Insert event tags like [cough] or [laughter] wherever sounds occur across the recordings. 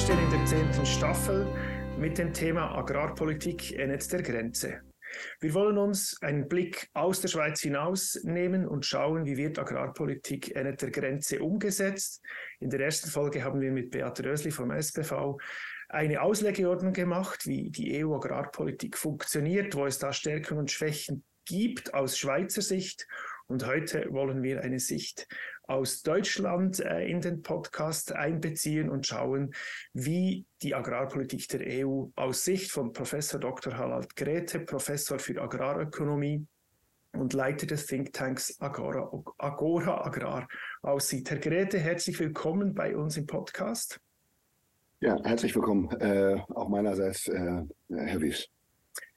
stehen in der zehnten Staffel mit dem Thema Agrarpolitik Netz der Grenze. Wir wollen uns einen Blick aus der Schweiz hinaus nehmen und schauen, wie wird Agrarpolitik Netz der Grenze umgesetzt. In der ersten Folge haben wir mit Beat Rösli vom SPV eine Auslegeordnung gemacht, wie die EU-Agrarpolitik funktioniert, wo es da Stärken und Schwächen gibt aus Schweizer Sicht. Und heute wollen wir eine Sicht aus Deutschland äh, in den Podcast einbeziehen und schauen, wie die Agrarpolitik der EU aus Sicht von Professor Dr. Harald Grete, Professor für Agrarökonomie und Leiter des Thinktanks Agora, Agora Agrar aussieht. Herr Grete, herzlich willkommen bei uns im Podcast. Ja, herzlich willkommen, äh, auch meinerseits, äh, Herr Wies.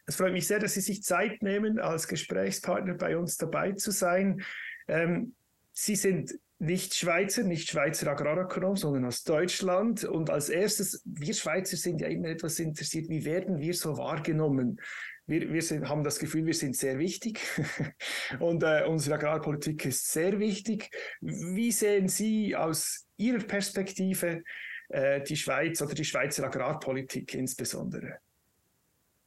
Es freut mich sehr, dass Sie sich Zeit nehmen, als Gesprächspartner bei uns dabei zu sein. Ähm, Sie sind nicht Schweizer, nicht Schweizer Agrarökonom, sondern aus Deutschland. Und als erstes, wir Schweizer sind ja immer etwas interessiert, wie werden wir so wahrgenommen? Wir, wir sind, haben das Gefühl, wir sind sehr wichtig [laughs] und äh, unsere Agrarpolitik ist sehr wichtig. Wie sehen Sie aus Ihrer Perspektive äh, die Schweiz oder die Schweizer Agrarpolitik insbesondere?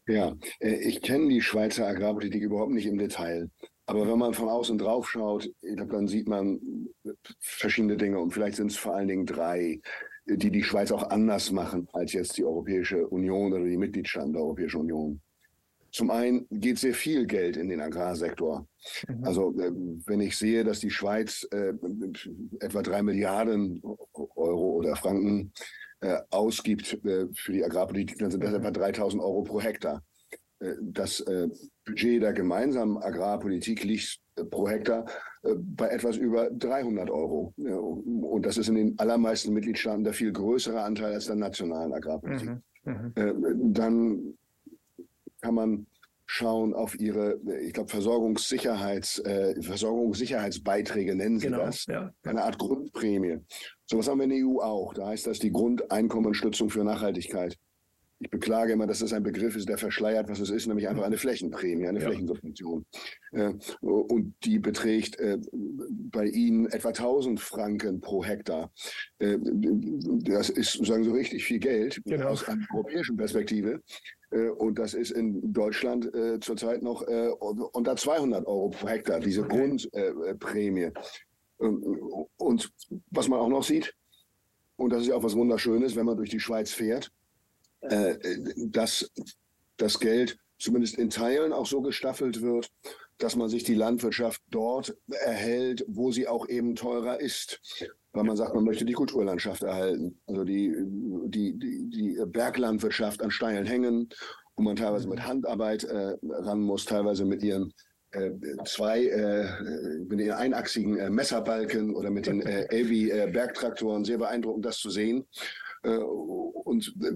Ja, äh, ich kenne die Schweizer Agrarpolitik überhaupt nicht im Detail. Aber wenn man von außen drauf schaut, dann sieht man verschiedene Dinge und vielleicht sind es vor allen Dingen drei, die die Schweiz auch anders machen als jetzt die Europäische Union oder die Mitgliedstaaten der Europäischen Union. Zum einen geht sehr viel Geld in den Agrarsektor. Mhm. Also äh, wenn ich sehe, dass die Schweiz äh, etwa drei Milliarden Euro oder Franken äh, ausgibt äh, für die Agrarpolitik, dann sind das etwa 3000 Euro pro Hektar. Äh, das äh, Budget der gemeinsamen Agrarpolitik liegt äh, pro Hektar bei etwas über 300 Euro. Und das ist in den allermeisten Mitgliedstaaten der viel größere Anteil als der nationalen Agrarpolitik. Mhm. Mhm. Dann kann man schauen auf ihre, ich glaube, Versorgungssicherheits, äh, Versorgungssicherheitsbeiträge nennen sie genau, das. Ja. Eine Art Grundprämie. So was haben wir in der EU auch. Da heißt das die Grundeinkommenstützung für Nachhaltigkeit. Ich beklage immer, dass das ein Begriff ist, der verschleiert, was es ist, nämlich einfach eine Flächenprämie, eine ja. Flächensubvention. Äh, und die beträgt äh, bei Ihnen etwa 1000 Franken pro Hektar. Äh, das ist sozusagen so richtig viel Geld genau. aus einer europäischen Perspektive. Und das ist in Deutschland zurzeit noch unter 200 Euro pro Hektar, diese. Grundprämie. und was man auch noch sieht, und das ist ja auch was Wunderschönes, wenn man durch die Schweiz fährt, äh, dass das Geld zumindest in Teilen auch so gestaffelt wird, dass man sich die Landwirtschaft dort erhält, wo sie auch eben teurer ist. Weil man sagt, man möchte die Kulturlandschaft erhalten. Also die, die, die, die Berglandwirtschaft an steilen Hängen, wo man teilweise mit Handarbeit äh, ran muss, teilweise mit ihren äh, zwei äh, mit den einachsigen äh, Messerbalken oder mit den äh, Elvi äh, sehr beeindruckend, das zu sehen. Äh, und äh,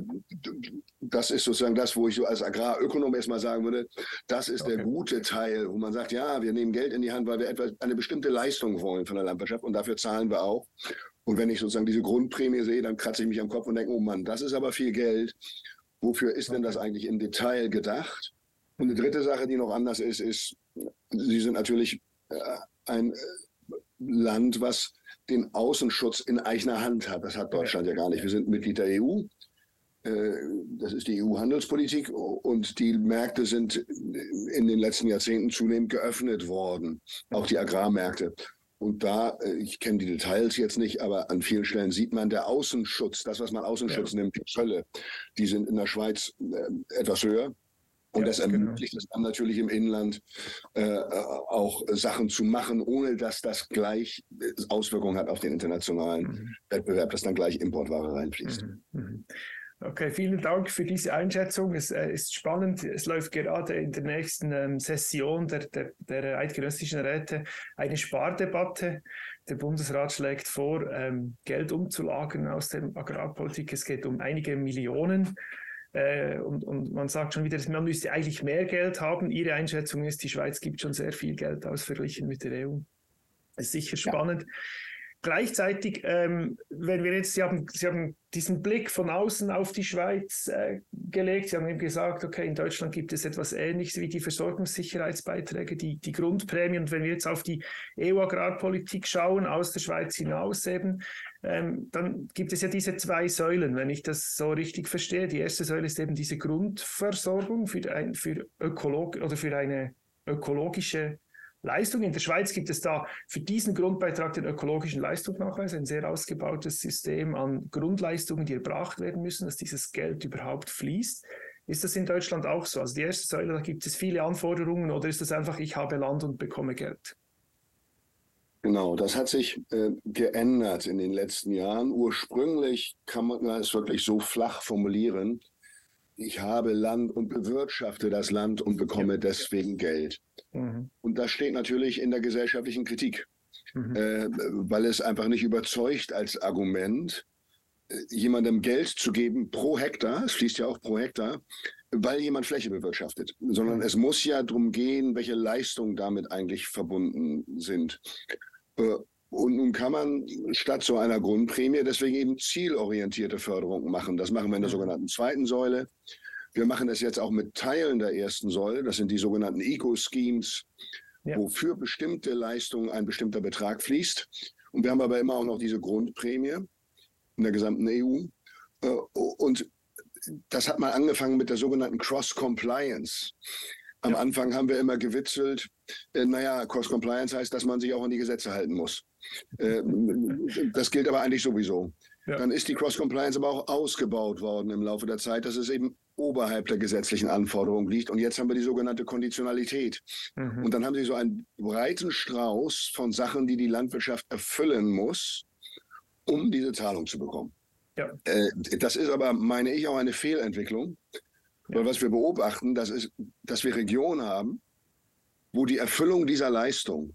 das ist sozusagen das, wo ich so als Agrarökonom erstmal sagen würde, das ist okay. der gute Teil, wo man sagt, ja, wir nehmen Geld in die Hand, weil wir etwas, eine bestimmte Leistung wollen von der Landwirtschaft und dafür zahlen wir auch. Und wenn ich sozusagen diese Grundprämie sehe, dann kratze ich mich am Kopf und denke, oh Mann, das ist aber viel Geld. Wofür ist okay. denn das eigentlich im Detail gedacht? Und eine dritte Sache, die noch anders ist, ist, Sie sind natürlich äh, ein Land, was den Außenschutz in eigener Hand hat. Das hat Deutschland ja gar nicht. Wir sind Mitglied der EU. Äh, das ist die EU-Handelspolitik und die Märkte sind in den letzten Jahrzehnten zunehmend geöffnet worden, auch die Agrarmärkte. Und da, äh, ich kenne die Details jetzt nicht, aber an vielen Stellen sieht man der Außenschutz, das, was man Außenschutz ja. nennt, die Zölle, die sind in der Schweiz äh, etwas höher. Und ja, das genau. ermöglicht genau. es dann natürlich im Inland äh, auch Sachen zu machen, ohne dass das gleich Auswirkungen hat auf den internationalen mhm. Wettbewerb, dass dann gleich Importware reinfließt. Mhm. Mhm. Okay, vielen Dank für diese Einschätzung. Es äh, ist spannend. Es läuft gerade in der nächsten ähm, Session der, der, der, eidgenössischen Räte eine Spardebatte. Der Bundesrat schlägt vor, ähm, Geld umzulagern aus der Agrarpolitik. Es geht um einige Millionen. Äh, und, und man sagt schon wieder, man müsste eigentlich mehr Geld haben. Ihre Einschätzung ist, die Schweiz gibt schon sehr viel Geld aus, verglichen mit der EU. Das ist sicher spannend. Ja. Gleichzeitig, ähm, wenn wir jetzt, Sie haben, Sie haben diesen Blick von außen auf die Schweiz äh, gelegt. Sie haben eben gesagt, okay, in Deutschland gibt es etwas Ähnliches wie die Versorgungssicherheitsbeiträge, die, die Grundprämie. Und wenn wir jetzt auf die EU-Agrarpolitik schauen, aus der Schweiz hinaus eben, ähm, dann gibt es ja diese zwei Säulen, wenn ich das so richtig verstehe. Die erste Säule ist eben diese Grundversorgung für, ein, für, Ökolog oder für eine ökologische Leistung. In der Schweiz gibt es da für diesen Grundbeitrag den ökologischen Leistungsnachweis, ein sehr ausgebautes System an Grundleistungen, die erbracht werden müssen, dass dieses Geld überhaupt fließt. Ist das in Deutschland auch so? Also die erste Säule, da gibt es viele Anforderungen oder ist das einfach, ich habe Land und bekomme Geld? Genau, das hat sich äh, geändert in den letzten Jahren. Ursprünglich kann man es wirklich so flach formulieren, ich habe Land und bewirtschafte das Land und bekomme deswegen Geld. Mhm. Und das steht natürlich in der gesellschaftlichen Kritik, mhm. äh, weil es einfach nicht überzeugt als Argument, äh, jemandem Geld zu geben pro Hektar, es fließt ja auch pro Hektar, weil jemand Fläche bewirtschaftet, sondern mhm. es muss ja darum gehen, welche Leistungen damit eigentlich verbunden sind. Und nun kann man statt so einer Grundprämie deswegen eben zielorientierte Förderung machen. Das machen wir in der sogenannten zweiten Säule. Wir machen es jetzt auch mit Teilen der ersten Säule. Das sind die sogenannten Eco-Schemes, ja. wo für bestimmte Leistungen ein bestimmter Betrag fließt. Und wir haben aber immer auch noch diese Grundprämie in der gesamten EU. Äh, und das hat mal angefangen mit der sogenannten Cross-Compliance. Am ja. Anfang haben wir immer gewitzelt, äh, naja, Cross-Compliance heißt, dass man sich auch an die Gesetze halten muss. Äh, das gilt aber eigentlich sowieso. Ja. Dann ist die Cross-Compliance aber auch ausgebaut worden im Laufe der Zeit, dass es eben oberhalb der gesetzlichen Anforderungen liegt. Und jetzt haben wir die sogenannte Konditionalität. Mhm. Und dann haben Sie so einen breiten Strauß von Sachen, die die Landwirtschaft erfüllen muss, um diese Zahlung zu bekommen. Ja. Äh, das ist aber, meine ich, auch eine Fehlentwicklung. Ja. Weil was wir beobachten, das ist, dass wir Regionen haben, wo die Erfüllung dieser Leistung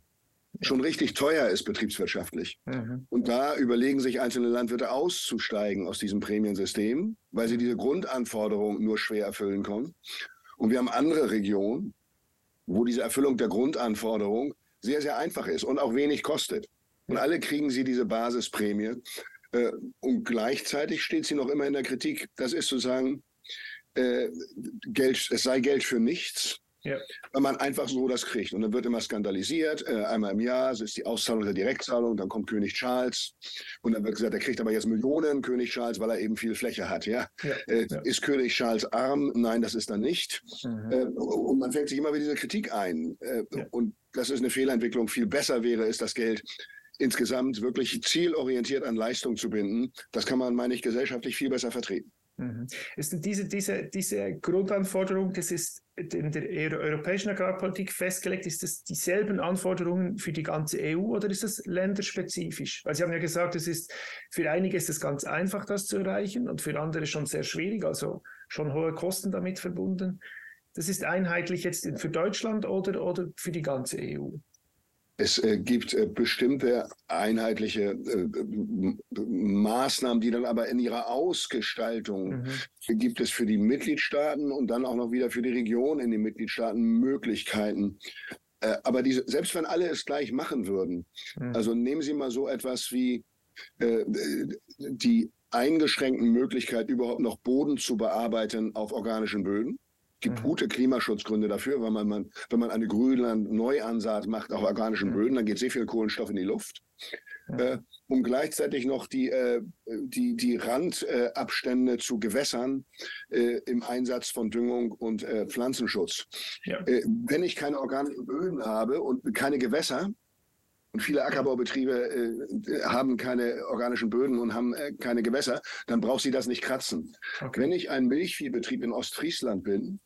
schon richtig teuer ist betriebswirtschaftlich. Mhm. Und da überlegen sich einzelne Landwirte auszusteigen aus diesem Prämiensystem, weil sie diese Grundanforderungen nur schwer erfüllen können. Und wir haben andere Regionen, wo diese Erfüllung der Grundanforderung sehr, sehr einfach ist und auch wenig kostet. Und alle kriegen sie diese Basisprämie. Äh, und gleichzeitig steht sie noch immer in der Kritik. Das ist zu sagen, äh, Geld, es sei Geld für nichts. Ja. Weil man einfach so das kriegt. Und dann wird immer skandalisiert. Äh, einmal im Jahr ist die Auszahlung der Direktzahlung, dann kommt König Charles. Und dann wird gesagt, er kriegt aber jetzt Millionen, König Charles, weil er eben viel Fläche hat. Ja? ja. Äh, ja. Ist König Charles arm? Nein, das ist er nicht. Mhm. Äh, und man fängt sich immer wieder diese Kritik ein. Und das ist eine Fehlentwicklung. Viel besser wäre es, das Geld insgesamt wirklich zielorientiert an Leistung zu binden. Das kann man, meine ich, gesellschaftlich viel besser vertreten. Mhm. Ist diese, diese, diese Grundanforderung, das ist in der europäischen Agrarpolitik festgelegt, ist das dieselben Anforderungen für die ganze EU oder ist das länderspezifisch? Weil Sie haben ja gesagt, es ist für einige ist es ganz einfach, das zu erreichen und für andere schon sehr schwierig, also schon hohe Kosten damit verbunden. Das ist einheitlich jetzt für Deutschland oder, oder für die ganze EU? Es äh, gibt äh, bestimmte einheitliche äh, Maßnahmen, die dann aber in ihrer Ausgestaltung mhm. gibt es für die Mitgliedstaaten und dann auch noch wieder für die Region in den Mitgliedstaaten Möglichkeiten. Aber diese, selbst wenn alle es gleich machen würden, mhm. also nehmen Sie mal so etwas wie die eingeschränkten Möglichkeit, überhaupt noch Boden zu bearbeiten auf organischen Böden gibt mhm. gute Klimaschutzgründe dafür, weil man, man, wenn man eine Grünland-Neuansaat macht auf organischen Böden, dann geht sehr viel Kohlenstoff in die Luft. Äh, um gleichzeitig noch die, äh, die, die Randabstände äh, zu Gewässern äh, im Einsatz von Düngung und äh, Pflanzenschutz. Ja. Äh, wenn ich keine organischen Böden habe und keine Gewässer, und viele Ackerbaubetriebe äh, haben keine organischen Böden und haben äh, keine Gewässer, dann braucht sie das nicht kratzen. Okay. Wenn ich ein Milchviehbetrieb in Ostfriesland bin,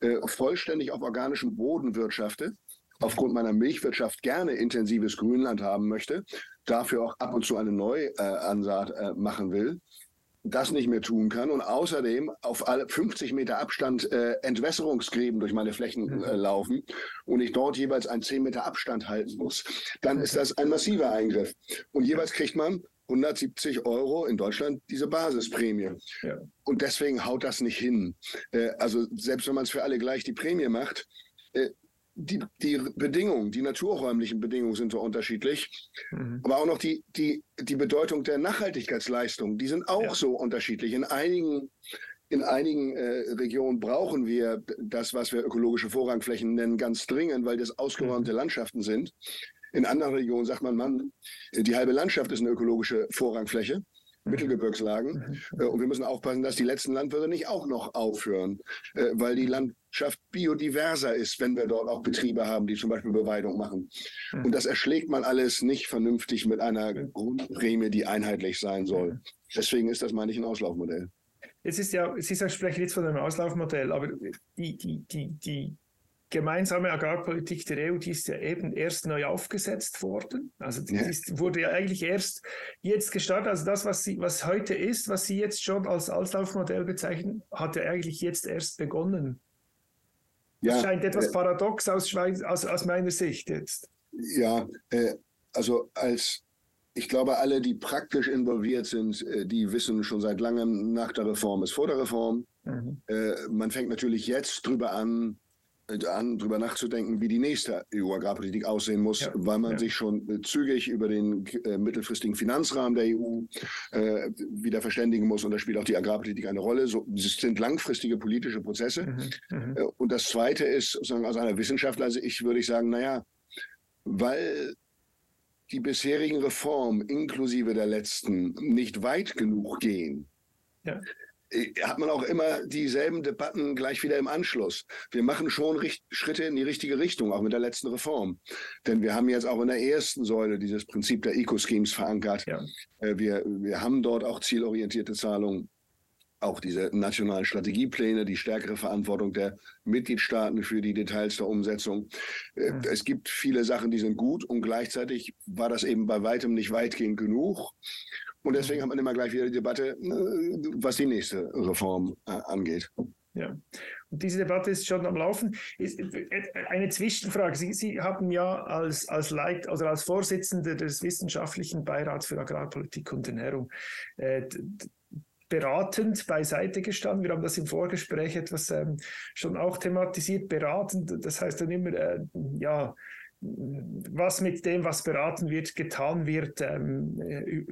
äh, vollständig auf organischem Boden wirtschafte, aufgrund meiner Milchwirtschaft gerne intensives Grünland haben möchte, dafür auch ab und zu eine Neuansaat äh, machen will, das nicht mehr tun kann und außerdem auf alle 50 Meter Abstand äh, Entwässerungsgräben durch meine Flächen äh, mhm. laufen und ich dort jeweils einen 10 Meter Abstand halten muss, dann ist das ein massiver Eingriff. Und jeweils kriegt man 170 Euro in Deutschland diese Basisprämie. Ja. Und deswegen haut das nicht hin. Äh, also selbst wenn man es für alle gleich die Prämie macht, äh, die, die Bedingungen, die naturräumlichen Bedingungen sind so unterschiedlich, mhm. aber auch noch die, die, die Bedeutung der Nachhaltigkeitsleistung, die sind auch ja. so unterschiedlich. In einigen, in einigen äh, Regionen brauchen wir das, was wir ökologische Vorrangflächen nennen, ganz dringend, weil das ausgeräumte mhm. Landschaften sind. In anderen Regionen sagt man, man, die halbe Landschaft ist eine ökologische Vorrangfläche. Mhm. Mittelgebirgslagen. Mhm. Äh, und wir müssen aufpassen, dass die letzten Landwirte nicht auch noch aufhören, äh, weil die Landschaft biodiverser ist, wenn wir dort auch Betriebe haben, die zum Beispiel Beweidung machen. Mhm. Und das erschlägt man alles nicht vernünftig mit einer Grundprämie, die einheitlich sein soll. Deswegen ist das, meine ich, ein Auslaufmodell. Es ist ja, Sie sprechen jetzt von einem Auslaufmodell, aber die, die, die, die gemeinsame Agrarpolitik der EU, die ist ja eben erst neu aufgesetzt worden. Also die ja. ist, wurde ja eigentlich erst jetzt gestartet. Also das, was, sie, was heute ist, was Sie jetzt schon als Auslaufmodell bezeichnen, hat ja eigentlich jetzt erst begonnen. Ja, das scheint etwas äh, paradox aus, aus, aus meiner Sicht jetzt. Ja, äh, also als ich glaube, alle, die praktisch involviert sind, äh, die wissen schon seit langem, nach der Reform ist vor der Reform. Mhm. Äh, man fängt natürlich jetzt drüber an, an, darüber nachzudenken, wie die nächste EU-Agrarpolitik aussehen muss, ja, weil man ja. sich schon äh, zügig über den äh, mittelfristigen Finanzrahmen der EU äh, wieder verständigen muss. Und da spielt auch die Agrarpolitik eine Rolle. So, das sind langfristige politische Prozesse. Mhm, mhm. äh, und das Zweite ist, sozusagen aus einer Wissenschaftler, also ich würde ich sagen, naja, weil die bisherigen Reformen inklusive der letzten nicht weit genug gehen, ja. Äh, hat man auch immer dieselben Debatten gleich wieder im Anschluss. Wir machen schon Schritte in die richtige Richtung, auch mit der letzten Reform. Denn wir haben jetzt auch in der ersten Säule dieses Prinzip der Eco-Schemes verankert. Ja. Äh, wir, wir haben dort auch zielorientierte Zahlungen auch diese nationalen Strategiepläne, die stärkere Verantwortung der Mitgliedstaaten für die Details der Umsetzung. Äh, mhm. Es gibt viele Sachen, die sind gut und gleichzeitig war das eben bei weitem nicht weitgehend genug. Und deswegen hat man immer gleich wieder die Debatte, äh, was die nächste Reform äh, angeht. Ja, und diese Debatte ist schon am Laufen. Eine Zwischenfrage. Sie, Sie haben ja als, als Leit, also als Vorsitzender des Wissenschaftlichen Beirats für Agrarpolitik und Ernährung äh, beratend beiseite gestanden. Wir haben das im Vorgespräch etwas ähm, schon auch thematisiert. Beratend, das heißt dann immer, äh, ja, was mit dem, was beraten wird, getan wird, ähm, äh,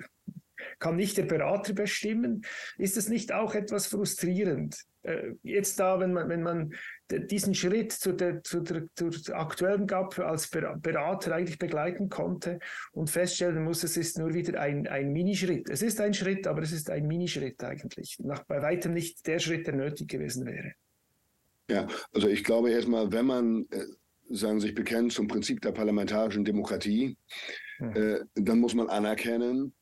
kann nicht der Berater bestimmen. Ist es nicht auch etwas frustrierend? Äh, jetzt da, wenn man, wenn man diesen Schritt zu der, zu der, zur aktuellen GAP als Berater eigentlich begleiten konnte und feststellen muss, es ist nur wieder ein, ein Minischritt. Es ist ein Schritt, aber es ist ein Minischritt eigentlich. Nach, bei weitem nicht der Schritt, der nötig gewesen wäre. Ja, also ich glaube erstmal, wenn man äh, sagen, sich bekennt zum Prinzip der parlamentarischen Demokratie, hm. äh, dann muss man anerkennen,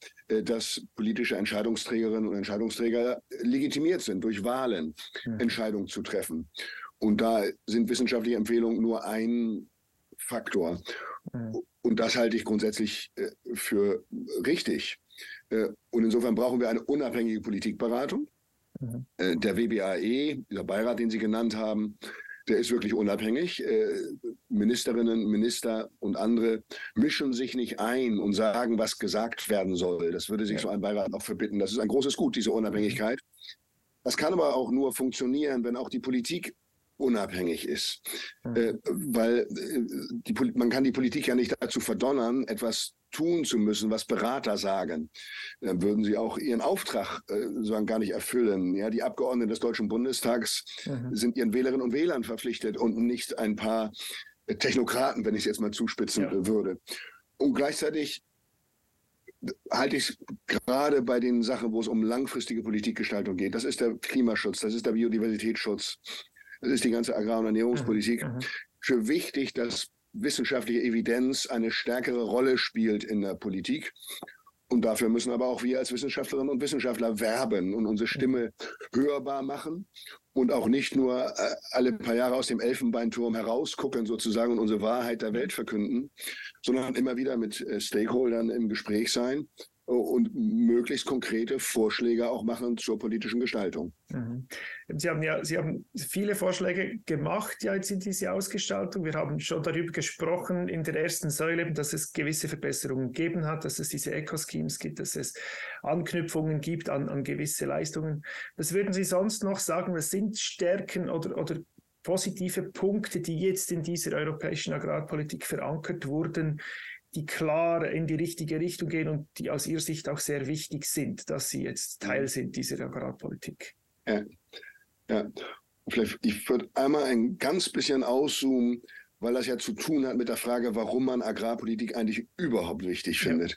dass politische Entscheidungsträgerinnen und Entscheidungsträger legitimiert sind, durch Wahlen. Entscheidungen zu treffen. Und da sind wissenschaftliche Empfehlungen nur ein Faktor. Und das halte ich grundsätzlich äh, für richtig. Äh, und insofern brauchen wir eine unabhängige Politikberatung. Mhm. Der WBAE, dieser Beirat, den Sie genannt haben, der ist wirklich unabhängig. Äh, Ministerinnen, Minister und andere mischen sich nicht ein und sagen, was gesagt werden soll. Das würde sich so ein Beirat auch verbitten. Das ist ein großes Gut, diese Unabhängigkeit. Das kann aber auch nur funktionieren, wenn auch die Politik unabhängig ist. Mhm. Äh, weil äh, die, man kann die Politik ja nicht dazu verdonnern, etwas tun zu müssen, was Berater sagen. Dann würden sie auch ihren Auftrag äh, sozusagen gar nicht erfüllen. Ja, die Abgeordneten des Deutschen Bundestags mhm. sind ihren Wählerinnen und Wählern verpflichtet und nicht ein paar Technokraten, wenn ich es jetzt mal zuspitzen ja. würde. Und gleichzeitig halte ich gerade bei den Sachen, wo es um langfristige Politikgestaltung geht. Das ist der Klimaschutz, das ist der Biodiversitätsschutz, das ist die ganze Agrar- und Ernährungspolitik, mhm. für wichtig, dass wissenschaftliche Evidenz eine stärkere Rolle spielt in der Politik. Und dafür müssen aber auch wir als Wissenschaftlerinnen und Wissenschaftler werben und unsere Stimme hörbar machen und auch nicht nur äh, alle paar Jahre aus dem Elfenbeinturm herausgucken sozusagen und unsere Wahrheit der Welt verkünden, sondern immer wieder mit äh, Stakeholdern im Gespräch sein und möglichst konkrete Vorschläge auch machen zur politischen Gestaltung. Mhm. Sie haben ja Sie haben viele Vorschläge gemacht ja jetzt in diese Ausgestaltung. Wir haben schon darüber gesprochen in der ersten Säule, dass es gewisse Verbesserungen gegeben hat, dass es diese Eco-Schemes gibt, dass es Anknüpfungen gibt an, an gewisse Leistungen. Was würden Sie sonst noch sagen? Was sind Stärken oder, oder positive Punkte, die jetzt in dieser europäischen Agrarpolitik verankert wurden, die klar in die richtige Richtung gehen und die aus Ihrer Sicht auch sehr wichtig sind, dass sie jetzt Teil mhm. sind dieser Agrarpolitik? Ja, ja. Vielleicht, ich würde einmal ein ganz bisschen auszoomen, weil das ja zu tun hat mit der Frage, warum man Agrarpolitik eigentlich überhaupt wichtig findet. Ja.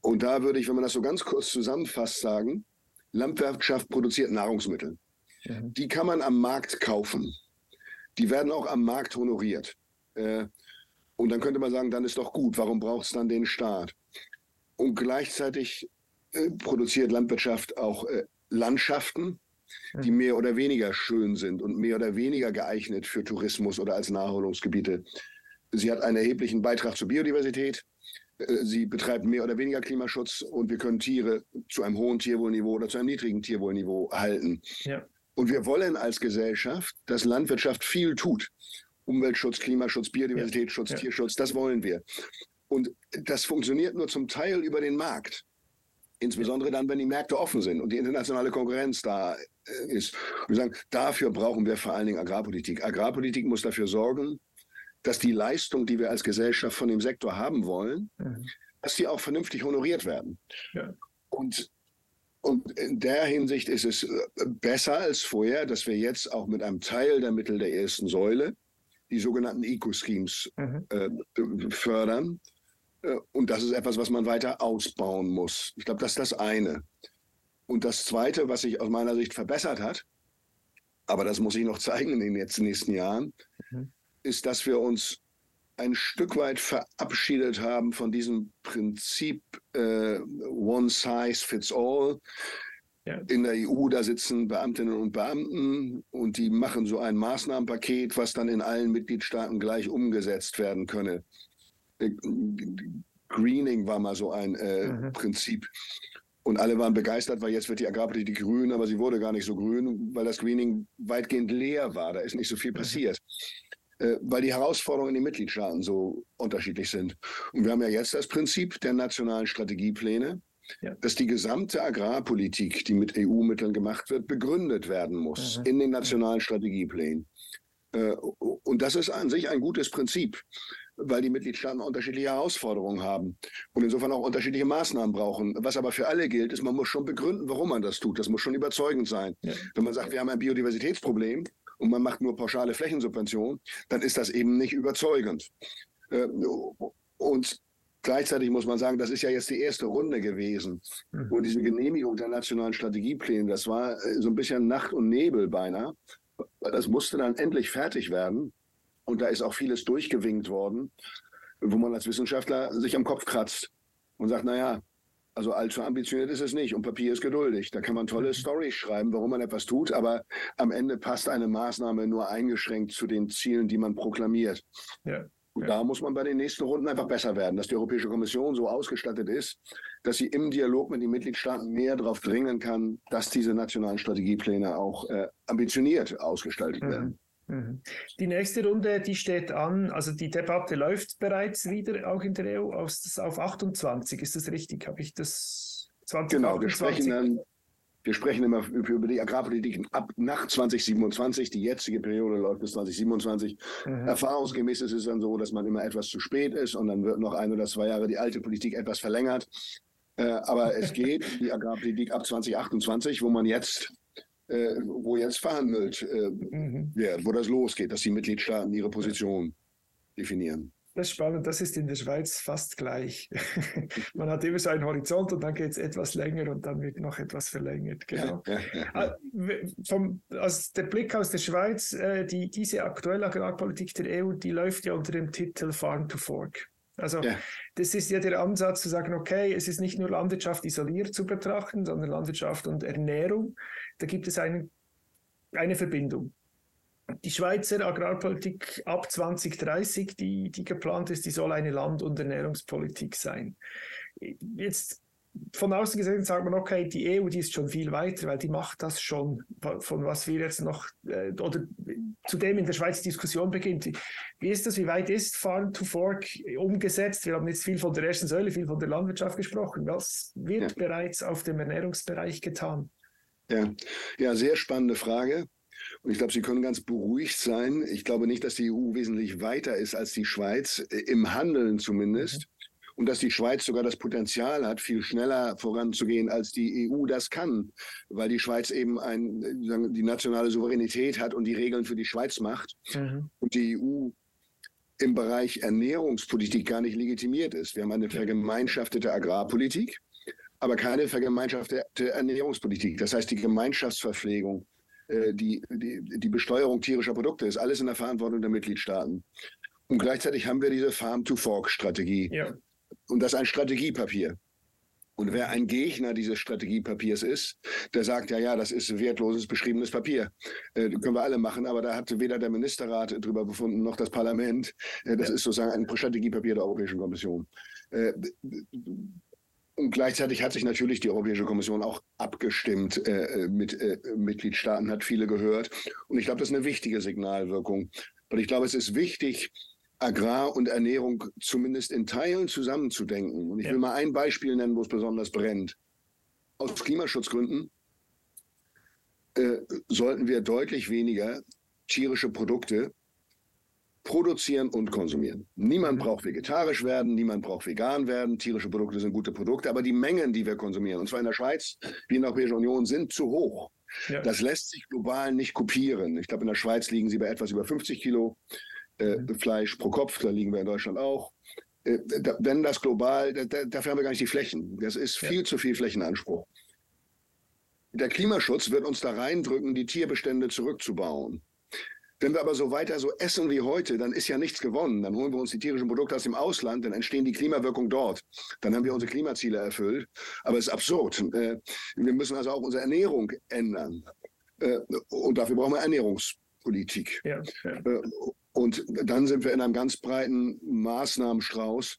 Und da würde ich, wenn man das so ganz kurz zusammenfasst, sagen, Landwirtschaft produziert Nahrungsmittel. Ja. Die kann man am Markt kaufen. Die werden auch am Markt honoriert. Äh, und dann könnte man sagen, dann ist doch gut, warum braucht es dann den Staat? Und gleichzeitig äh, produziert Landwirtschaft auch äh, Landschaften, die mehr oder weniger schön sind und mehr oder weniger geeignet für Tourismus oder als Naherholungsgebiete. Sie hat einen erheblichen Beitrag zur Biodiversität. Äh, sie betreibt mehr oder weniger Klimaschutz und wir können Tiere zu einem hohen Tierwohlniveau oder zu einem niedrigen Tierwohlniveau halten. Ja. Und wir wollen als Gesellschaft, dass Landwirtschaft viel tut. Umweltschutz, Klimaschutz, Biodiversitätsschutz, ja. Tierschutz, das wollen wir. Und das funktioniert nur zum Teil über den Markt. Insbesondere dann, wenn die Märkte offen sind und die internationale Konkurrenz da äh, ist. Und wir sagen, dafür brauchen wir vor allen Dingen Agrarpolitik. Agrarpolitik muss dafür sorgen, dass die Leistung, die wir als Gesellschaft von dem Sektor haben wollen, mhm. dass die auch vernünftig honoriert werden. Ja. Und, und in der Hinsicht ist es äh, besser als vorher, dass wir jetzt auch mit einem Teil der Mittel der ersten Säule die sogenannten Eco-Schemes mhm. äh, fördern äh, und das ist etwas, was man weiter ausbauen muss. Ich glaube, das ist das eine. Und das Zweite, was sich aus meiner Sicht verbessert hat, aber das muss ich noch zeigen in den jetzt nächsten Jahren, mhm. ist, dass wir uns ein Stück weit verabschiedet haben von diesem Prinzip äh, One Size Fits All. Ja. In der EU, da sitzen Beamtinnen und Beamten und die machen so ein Maßnahmenpaket, was dann in allen Mitgliedstaaten gleich umgesetzt werden könne. Äh, Greening war mal so ein äh, mhm. Prinzip. Und alle waren begeistert, weil jetzt wird die Agrarpolitik grün, aber sie wurde gar nicht so grün, weil das Greening weitgehend leer war. Da ist nicht so viel mhm. passiert. Äh, weil die Herausforderungen in den Mitgliedstaaten so unterschiedlich sind. Und wir haben ja jetzt das Prinzip der nationalen Strategiepläne, ja. dass die gesamte Agrarpolitik, die mit EU-Mitteln gemacht wird, begründet werden muss mhm. in den nationalen Strategieplänen. Äh, und das ist an sich ein gutes Prinzip weil die Mitgliedstaaten unterschiedliche Herausforderungen haben und insofern auch unterschiedliche Maßnahmen brauchen. Was aber für alle gilt, ist, man muss schon begründen, warum man das tut. Das muss schon überzeugend sein. Ja. Wenn man sagt, wir haben ein Biodiversitätsproblem und man macht nur pauschale Flächensubventionen, dann ist das eben nicht überzeugend. Äh, und Gleichzeitig muss man sagen, das ist ja jetzt die erste Runde gewesen. Mhm. Und diese Genehmigung der nationalen Strategiepläne, das war äh, so ein bisschen Nacht und Nebel beinahe. Das musste dann endlich fertig werden. Und da ist auch vieles durchgewinkt worden, wo man als Wissenschaftler sich am Kopf kratzt und sagt, naja, also allzu ambitioniert ist es nicht und Papier ist geduldig. Da kann man tolle mhm. Storys schreiben, warum man etwas tut, aber am Ende passt eine Maßnahme nur eingeschränkt zu den Zielen, die man proklamiert. Ja. Und da muss man bei den nächsten Runden einfach besser werden, dass die Europäische Kommission so ausgestattet ist, dass sie im Dialog mit den Mitgliedstaaten mehr darauf dringen kann, dass diese nationalen Strategiepläne auch äh, ambitioniert ausgestaltet mhm. werden. Mhm. Die nächste Runde, die steht an, also die Debatte läuft bereits wieder, auch in der EU, auf, auf 28, ist das richtig? Habe ich das 2028? Genau, wir sprechen dann, wir sprechen immer über die Agrarpolitik ab nach 2027. Die jetzige Periode läuft bis 2027. Mhm. Erfahrungsgemäß ist es dann so, dass man immer etwas zu spät ist und dann wird noch ein oder zwei Jahre die alte Politik etwas verlängert. Äh, aber [laughs] es geht, die Agrarpolitik ab 2028, wo man jetzt äh, wo jetzt verhandelt äh, mhm. wird, wo das losgeht, dass die Mitgliedstaaten ihre Position definieren. Das ist spannend, das ist in der Schweiz fast gleich. [laughs] Man hat immer so einen Horizont und dann geht es etwas länger und dann wird noch etwas verlängert. Genau. [laughs] Ah, vom, also der Blick aus der Schweiz, äh, die, diese aktuelle Agrarpolitik der EU, die läuft ja unter dem Titel Farm to Fork. Also ja. das ist ja der Ansatz zu sagen, okay, es ist nicht nur Landwirtschaft isoliert zu betrachten, sondern Landwirtschaft und Ernährung. Da gibt es eine, eine Verbindung. Die Schweizer Agrarpolitik ab 2030, die, die geplant ist, die soll eine Land- und Ernährungspolitik sein. Jetzt von außen gesehen sagt man, okay, die EU, die ist schon viel weiter, weil die macht das schon, von was wir jetzt noch, äh, oder zu dem in der Schweiz Diskussion beginnt. Wie ist das, wie weit ist Farm to Fork umgesetzt? Wir haben jetzt viel von der ersten Säule, viel von der Landwirtschaft gesprochen. Was wird ja. bereits auf dem Ernährungsbereich getan? Ja. ja, sehr spannende Frage. Und ich glaube, Sie können ganz beruhigt sein. Ich glaube nicht, dass die EU wesentlich weiter ist als die Schweiz, äh, im Handeln zumindest. Mhm. Und dass die Schweiz sogar das Potenzial hat, viel schneller voranzugehen, als die EU das kann, weil die Schweiz eben ein, die nationale Souveränität hat und die Regeln für die Schweiz macht. Mhm. Und die EU im Bereich Ernährungspolitik gar nicht legitimiert ist. Wir haben eine vergemeinschaftete Agrarpolitik, aber keine vergemeinschaftete Ernährungspolitik. Das heißt, die Gemeinschaftsverpflegung, äh, die, die, die Besteuerung tierischer Produkte ist alles in der Verantwortung der Mitgliedstaaten. Und gleichzeitig haben wir diese Farm-to-Fork-Strategie. Ja. Und das ist ein Strategiepapier. Und wer ein Gegner dieses Strategiepapiers ist, der sagt, ja, ja, das ist wertloses beschriebenes Papier. Äh, können wir alle machen, aber da hat weder der Ministerrat drüber befunden, noch das Parlament. Äh, das ja. ist sozusagen ein Strategiepapier der Europäischen Kommission. Äh, und gleichzeitig hat sich natürlich die Europäische Kommission auch abgestimmt äh, mit äh, Mitgliedstaaten, hat viele gehört. Und ich glaube, das ist eine wichtige Signalwirkung. Weil ich glaube, es ist wichtig, Agrar und Ernährung zumindest in Teilen zusammenzudenken. Und ich ja. will mal ein Beispiel nennen, wo es besonders brennt. Aus Klimaschutzgründen äh, sollten wir deutlich weniger tierische Produkte produzieren und konsumieren. Niemand mhm. braucht vegetarisch werden, niemand braucht vegan werden. Tierische Produkte sind gute Produkte, aber die Mengen, die wir konsumieren, und zwar in der Schweiz wie in der Europäischen Union, sind zu hoch. Ja. Das lässt sich global nicht kopieren. Ich glaube, in der Schweiz liegen sie bei etwas über 50 Kilo äh, mhm. Fleisch pro Kopf, da liegen wir in Deutschland auch. Äh, da, wenn das global, da, dafür haben wir gar nicht die Flächen. Das ist viel ja. zu viel Flächenanspruch. Der Klimaschutz wird uns da reindrücken, die Tierbestände zurückzubauen. Wenn wir aber so weiter so essen wie heute, dann ist ja nichts gewonnen. Dann holen wir uns die tierischen Produkte aus dem Ausland, dann entstehen die Klimawirkungen dort. Dann haben wir unsere Klimaziele erfüllt. Aber es ist absurd. Äh, wir müssen also auch unsere Ernährung ändern. Und dafür brauchen wir Ernährungspolitik. Ja, ja. Und dann sind wir in einem ganz breiten Maßnahmenstrauß,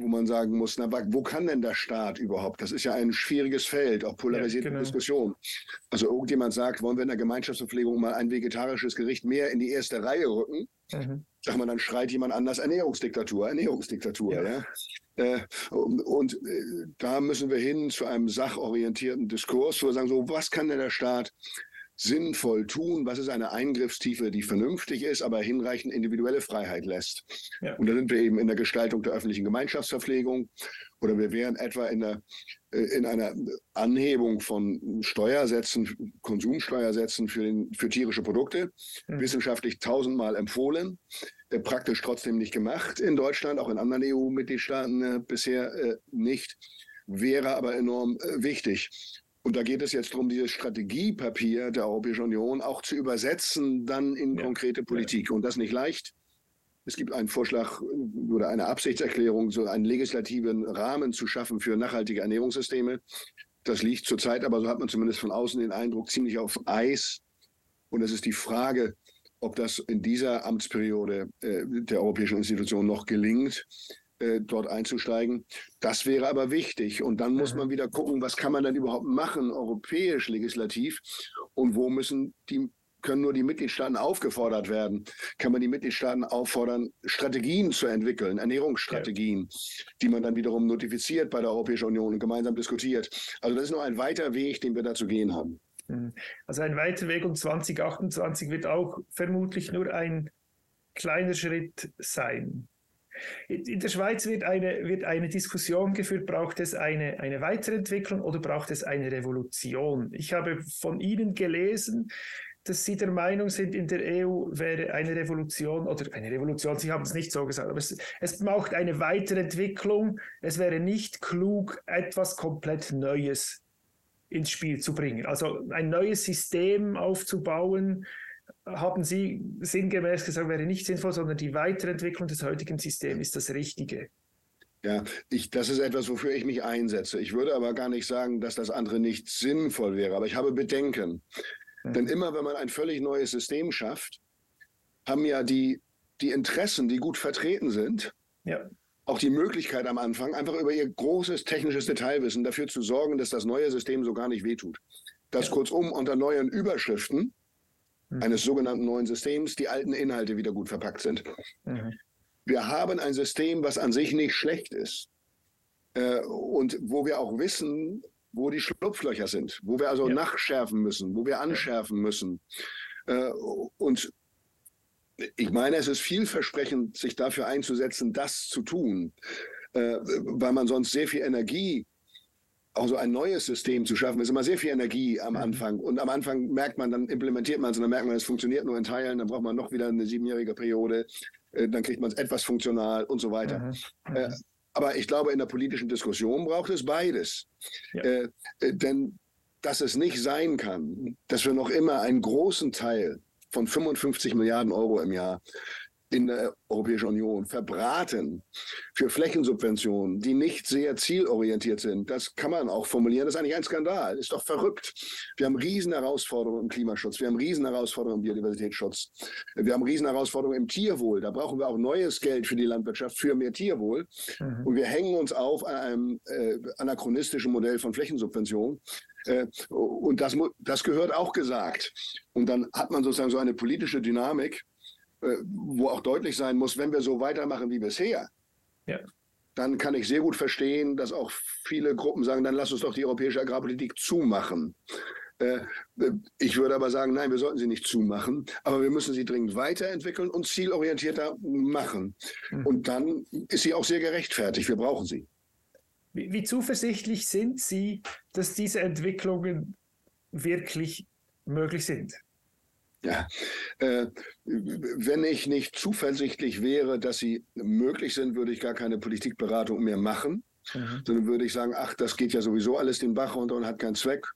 wo man sagen muss, na, wo kann denn der Staat überhaupt? Das ist ja ein schwieriges Feld, auch polarisierte ja, genau. Diskussion. Also irgendjemand sagt, wollen wir in der Gemeinschaftsverpflegung mal ein vegetarisches Gericht mehr in die erste Reihe rücken? Mhm. Sag mal, dann schreit jemand anders Ernährungsdiktatur, Ernährungsdiktatur. Ja. ja? Äh, und, und äh, da müssen wir hin zu einem sachorientierten Diskurs, wo wir sagen, so, was kann denn der Staat sinnvoll tun? Was ist eine Eingriffstiefe, die vernünftig ist, aber hinreichend individuelle Freiheit lässt? Ja. Und da sind wir eben in der Gestaltung der öffentlichen Gemeinschaftsverpflegung oder wir wären etwa in, der, äh, in einer Anhebung von Steuersätzen, Konsumsteuersätzen für, den, für tierische Produkte, mhm. wissenschaftlich tausendmal empfohlen, äh, praktisch trotzdem nicht gemacht in Deutschland, auch in anderen EU-Mitgliedstaaten äh, bisher nicht, wäre aber enorm wichtig. Und da geht es jetzt darum, dieses Strategiepapier der Europäischen Union auch zu übersetzen dann in ja. konkrete Politik. Und das nicht leicht. Es gibt einen Vorschlag oder eine Absichtserklärung, so einen legislativen Rahmen zu schaffen für nachhaltige Ernährungssysteme. Das liegt zurzeit, aber so hat man zumindest von außen den Eindruck, ziemlich auf Eis. Und es ist die Frage, ob das in dieser Amtsperiode äh, der europäischen Institution noch gelingt. Äh, dort einzusteigen. Das wäre aber wichtig. Und dann muss mhm. man wieder gucken, was kann man dann überhaupt machen, europäisch legislativ, und wo müssen die können nur die Mitgliedstaaten aufgefordert werden? Kann man die Mitgliedstaaten auffordern, Strategien zu entwickeln, Ernährungsstrategien, ja. die man dann wiederum notifiziert bei der Europäischen Union und gemeinsam diskutiert? Also das ist nur ein weiter Weg, den wir da zu gehen haben. Mhm. Also ein weiter Weg und 2028 wird auch vermutlich nur ein kleiner Schritt sein. In der Schweiz wird eine, wird eine Diskussion geführt, braucht es eine, eine Weiterentwicklung oder braucht es eine Revolution? Ich habe von Ihnen gelesen, dass Sie der Meinung sind, in der EU wäre eine Revolution oder eine Revolution, Sie haben es nicht so gesagt, aber es, es braucht eine Weiterentwicklung. Es wäre nicht klug, etwas komplett Neues ins Spiel zu bringen. Also ein neues System aufzubauen, haben Sie sinngemäß gesagt, wäre nicht sinnvoll, sondern die Weiterentwicklung des heutigen Systems ist das Richtige. Ja, ich, das ist etwas, wofür ich mich einsetze. Ich würde aber gar nicht sagen, dass das andere nicht sinnvoll wäre, aber ich habe Bedenken. Mhm. Denn immer, wenn man ein völlig neues System schafft, haben ja die, die Interessen, die gut vertreten sind, ja. auch die Möglichkeit am Anfang, einfach über ihr großes technisches Detailwissen dafür zu sorgen, dass das neue System so gar nicht wehtut. Dass ja. kurzum unter neuen Überschriften mhm. eines sogenannten neuen Systems die alten Inhalte wieder gut verpackt sind. Mhm. Wir haben ein System, was an sich nicht schlecht ist äh, und wo wir auch wissen, wo die Schlupflöcher sind, wo wir also ja. nachschärfen müssen, wo wir anschärfen müssen. Äh, und ich meine, es ist vielversprechend, sich dafür einzusetzen, das zu tun, äh, weil man sonst sehr viel Energie auch so ein neues System zu schaffen, ist immer sehr viel Energie am mhm. Anfang. Und am Anfang merkt man, dann implementiert man es und dann merkt man, es funktioniert nur in Teilen, dann braucht man noch wieder eine siebenjährige Periode, äh, dann kriegt man es etwas funktional und so weiter. Mhm. Äh, mhm. aber ich glaube, in der politischen Diskussion braucht es beides. Ja. Äh, denn dass es nicht sein kann, dass wir noch immer einen großen Teil von 55 Milliarden Euro im Jahr in der Europäischen Union verbraten für Flächensubventionen, die nicht sehr zielorientiert sind. Das kann man auch formulieren. Das ist eigentlich ein Skandal. Ist doch verrückt. Wir haben Riesenherausforderungen im Klimaschutz. Wir haben Riesenherausforderungen im Biodiversitätsschutz. Wir haben Riesenherausforderungen im Tierwohl. Da brauchen wir auch neues Geld für die Landwirtschaft, für mehr Tierwohl. Mhm. Und wir hängen uns auf an einem äh, anachronistischen Modell von Flächensubventionen. Äh, und das, das gehört auch gesagt. Und dann hat man sozusagen so eine politische Dynamik, wo auch deutlich sein muss, wenn wir so weitermachen wie bisher, ja. dann kann ich sehr gut verstehen, dass auch viele Gruppen sagen, dann lass uns doch die europäische Agrarpolitik zumachen. Äh, äh, ich würde aber sagen, nein, wir sollten sie nicht zumachen, aber wir müssen sie dringend weiterentwickeln und zielorientierter machen. Mhm. Und dann ist sie auch sehr gerechtfertigt. Wir brauchen sie. Wie, wie zuversichtlich sind Sie, dass diese Entwicklungen wirklich möglich sind? Ja, äh, wenn ich nicht zuversichtlich wäre, dass sie möglich sind, würde ich gar keine Politikberatung mehr machen, mhm. sondern würde ich sagen, ach, das geht ja sowieso alles den Bach runter und hat keinen Zweck.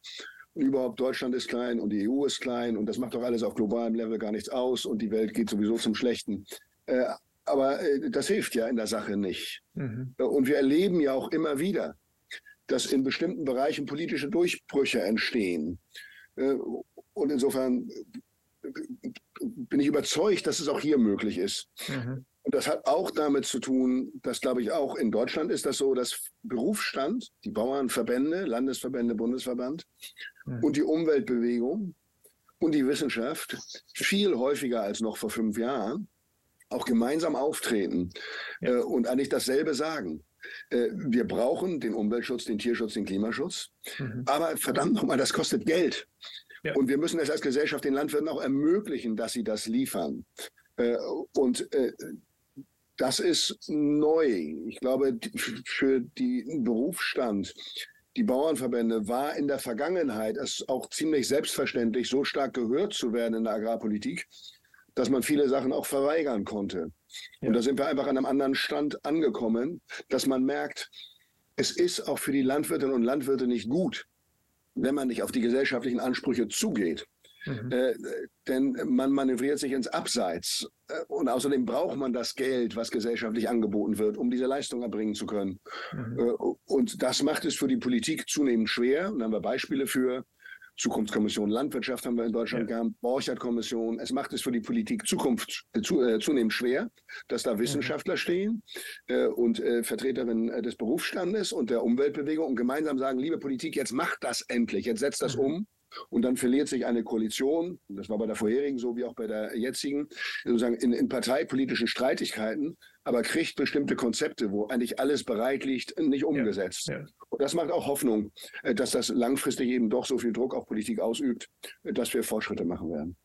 Und überhaupt Deutschland ist klein und die EU ist klein und das macht doch alles auf globalem Level gar nichts aus und die Welt geht sowieso zum Schlechten. Äh, aber äh, das hilft ja in der Sache nicht. Mhm. Und wir erleben ja auch immer wieder, dass in bestimmten Bereichen politische Durchbrüche entstehen. Äh, und insofern bin ich überzeugt, dass es auch hier möglich ist. Mhm. Und das hat auch damit zu tun, dass, glaube ich, auch in Deutschland ist das so, dass Berufsstand, die Bauernverbände, Landesverbände, Bundesverband mhm. und die Umweltbewegung und die Wissenschaft viel häufiger als noch vor fünf Jahren auch gemeinsam auftreten ja. äh, und eigentlich dasselbe sagen. Äh, wir brauchen den Umweltschutz, den Tierschutz, den Klimaschutz. Mhm. Aber verdammt nochmal, das kostet Geld. Ja. Und wir müssen es als Gesellschaft den Landwirten auch ermöglichen, dass sie das liefern. Äh, und äh, das ist neu. Ich glaube, für den Berufsstand, die Bauernverbände, war in der Vergangenheit es auch ziemlich selbstverständlich, so stark gehört zu werden in der Agrarpolitik, dass man viele Sachen auch verweigern konnte. Ja. Und da sind wir einfach an einem anderen Stand angekommen, dass man merkt, es ist auch für die Landwirtinnen und Landwirte nicht gut, wenn man nicht auf die gesellschaftlichen Ansprüche zugeht. Mhm. Äh, denn man manövriert sich ins Abseits. Äh, und außerdem braucht man das Geld, was gesellschaftlich angeboten wird, um diese Leistung erbringen zu können. Mhm. Äh, und das macht es für die Politik zunehmend schwer. Und da haben wir Beispiele für. Zukunftskommission Landwirtschaft haben wir in Deutschland ja. gehabt, Borchert-Kommission. Es macht es für die Politik Zukunft äh, zu, äh, zunehmend schwer, dass da Wissenschaftler stehen äh, und äh, Vertreterinnen äh, des Berufsstandes und der Umweltbewegung und gemeinsam sagen, liebe Politik, jetzt macht das endlich, jetzt setzt das mhm. um. Und dann verliert sich eine Koalition, das war bei der vorherigen so wie auch bei der jetzigen, sozusagen in, in parteipolitischen Streitigkeiten, aber kriegt bestimmte Konzepte, wo eigentlich alles bereit liegt, nicht umgesetzt. Ja, ja. Das macht auch Hoffnung, äh, dass das langfristig eben doch so viel Druck auf Politik ausübt, äh, dass wir Fortschritte machen werden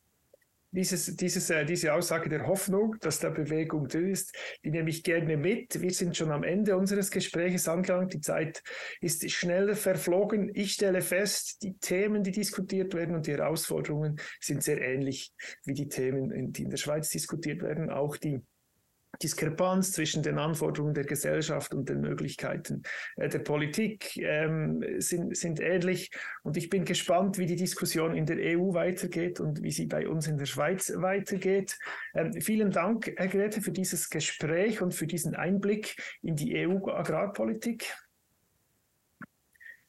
dieses, dieses, äh, diese Aussage der Hoffnung, dass da Bewegung drin ist, die nehme ich gerne mit. Wir sind schon am Ende unseres Gesprächs angelangt. Die Zeit ist schneller verflogen. Ich stelle fest, die Themen, die diskutiert werden und die Herausforderungen sind sehr ähnlich wie die Themen, die in der Schweiz diskutiert werden. Auch die Diskrepanz zwischen den Anforderungen der Gesellschaft und den Möglichkeiten äh, der Politik ähm, sind, sind ähnlich. Und ich bin gespannt, wie die Diskussion in der EU weitergeht und wie sie bei uns in der Schweiz weitergeht. Ähm, vielen Dank, Herr Grete, für dieses Gespräch und für diesen Einblick in die EU-Agrarpolitik.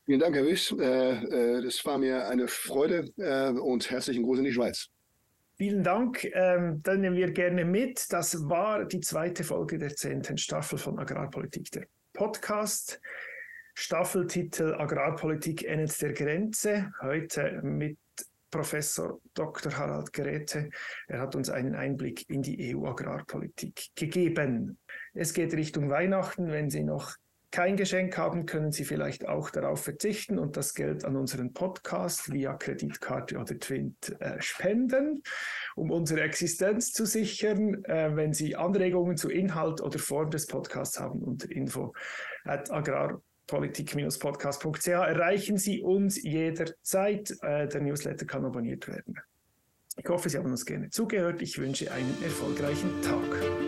Vielen Dank, Herr Wiss. Äh, äh, das war mir eine Freude und herzlichen Gruß in die Schweiz. Vielen Dank. Ähm, dann nehmen wir gerne mit. Das war die zweite Folge der zehnten Staffel von Agrarpolitik, der Podcast. Staffeltitel Agrarpolitik endet der Grenze. Heute mit Professor Dr. Harald Geräte. Er hat uns einen Einblick in die EU-Agrarpolitik gegeben. Es geht Richtung Weihnachten. Wenn Sie noch kein Geschenk haben, können Sie vielleicht auch darauf verzichten und das Geld an unseren Podcast via Kreditkarte oder Twint äh, spenden, um unsere Existenz zu sichern. Äh, wenn Sie Anregungen zu Inhalt oder Form des Podcasts haben, unter info at agrarpolitik-podcast.ch erreichen Sie uns jederzeit. Äh, der Newsletter kann abonniert werden. Ich hoffe, Sie haben uns gerne zugehört. Ich wünsche einen erfolgreichen Tag.